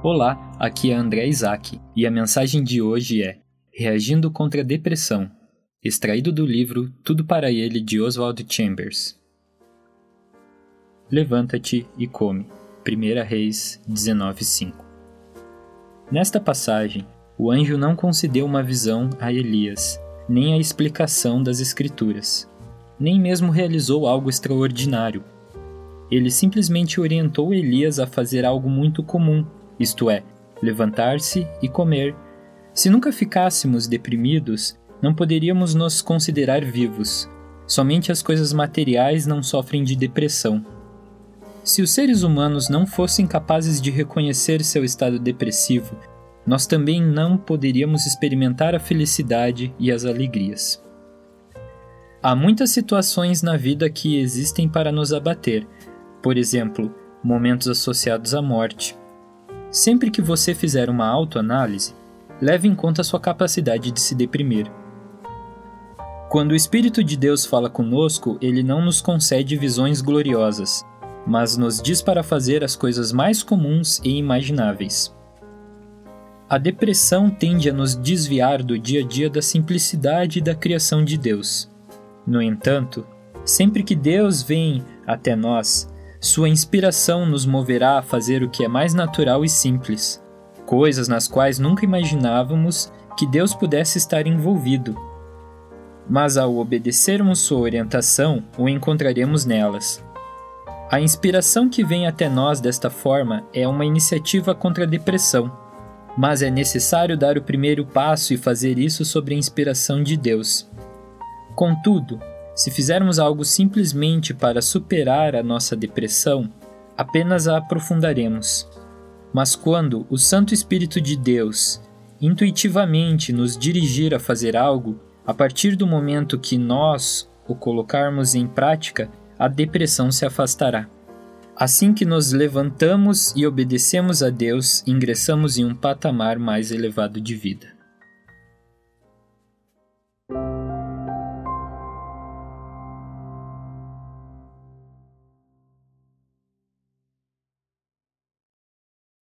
Olá, aqui é André Isaac e a mensagem de hoje é Reagindo contra a Depressão, extraído do livro Tudo para Ele de Oswald Chambers. Levanta-te e come. 1 Reis 19:5. Nesta passagem, o anjo não concedeu uma visão a Elias, nem a explicação das Escrituras, nem mesmo realizou algo extraordinário. Ele simplesmente orientou Elias a fazer algo muito comum isto é, levantar-se e comer. Se nunca ficássemos deprimidos, não poderíamos nos considerar vivos. Somente as coisas materiais não sofrem de depressão. Se os seres humanos não fossem capazes de reconhecer seu estado depressivo, nós também não poderíamos experimentar a felicidade e as alegrias. Há muitas situações na vida que existem para nos abater, por exemplo, momentos associados à morte, Sempre que você fizer uma autoanálise, leve em conta sua capacidade de se deprimir. Quando o Espírito de Deus fala conosco, ele não nos concede visões gloriosas, mas nos diz para fazer as coisas mais comuns e imagináveis. A depressão tende a nos desviar do dia a dia da simplicidade da criação de Deus. No entanto, sempre que Deus vem até nós, sua inspiração nos moverá a fazer o que é mais natural e simples, coisas nas quais nunca imaginávamos que Deus pudesse estar envolvido. Mas ao obedecermos sua orientação, o encontraremos nelas. A inspiração que vem até nós desta forma é uma iniciativa contra a depressão, mas é necessário dar o primeiro passo e fazer isso sobre a inspiração de Deus. Contudo, se fizermos algo simplesmente para superar a nossa depressão, apenas a aprofundaremos. Mas quando o Santo Espírito de Deus intuitivamente nos dirigir a fazer algo, a partir do momento que nós o colocarmos em prática, a depressão se afastará. Assim que nos levantamos e obedecemos a Deus, ingressamos em um patamar mais elevado de vida.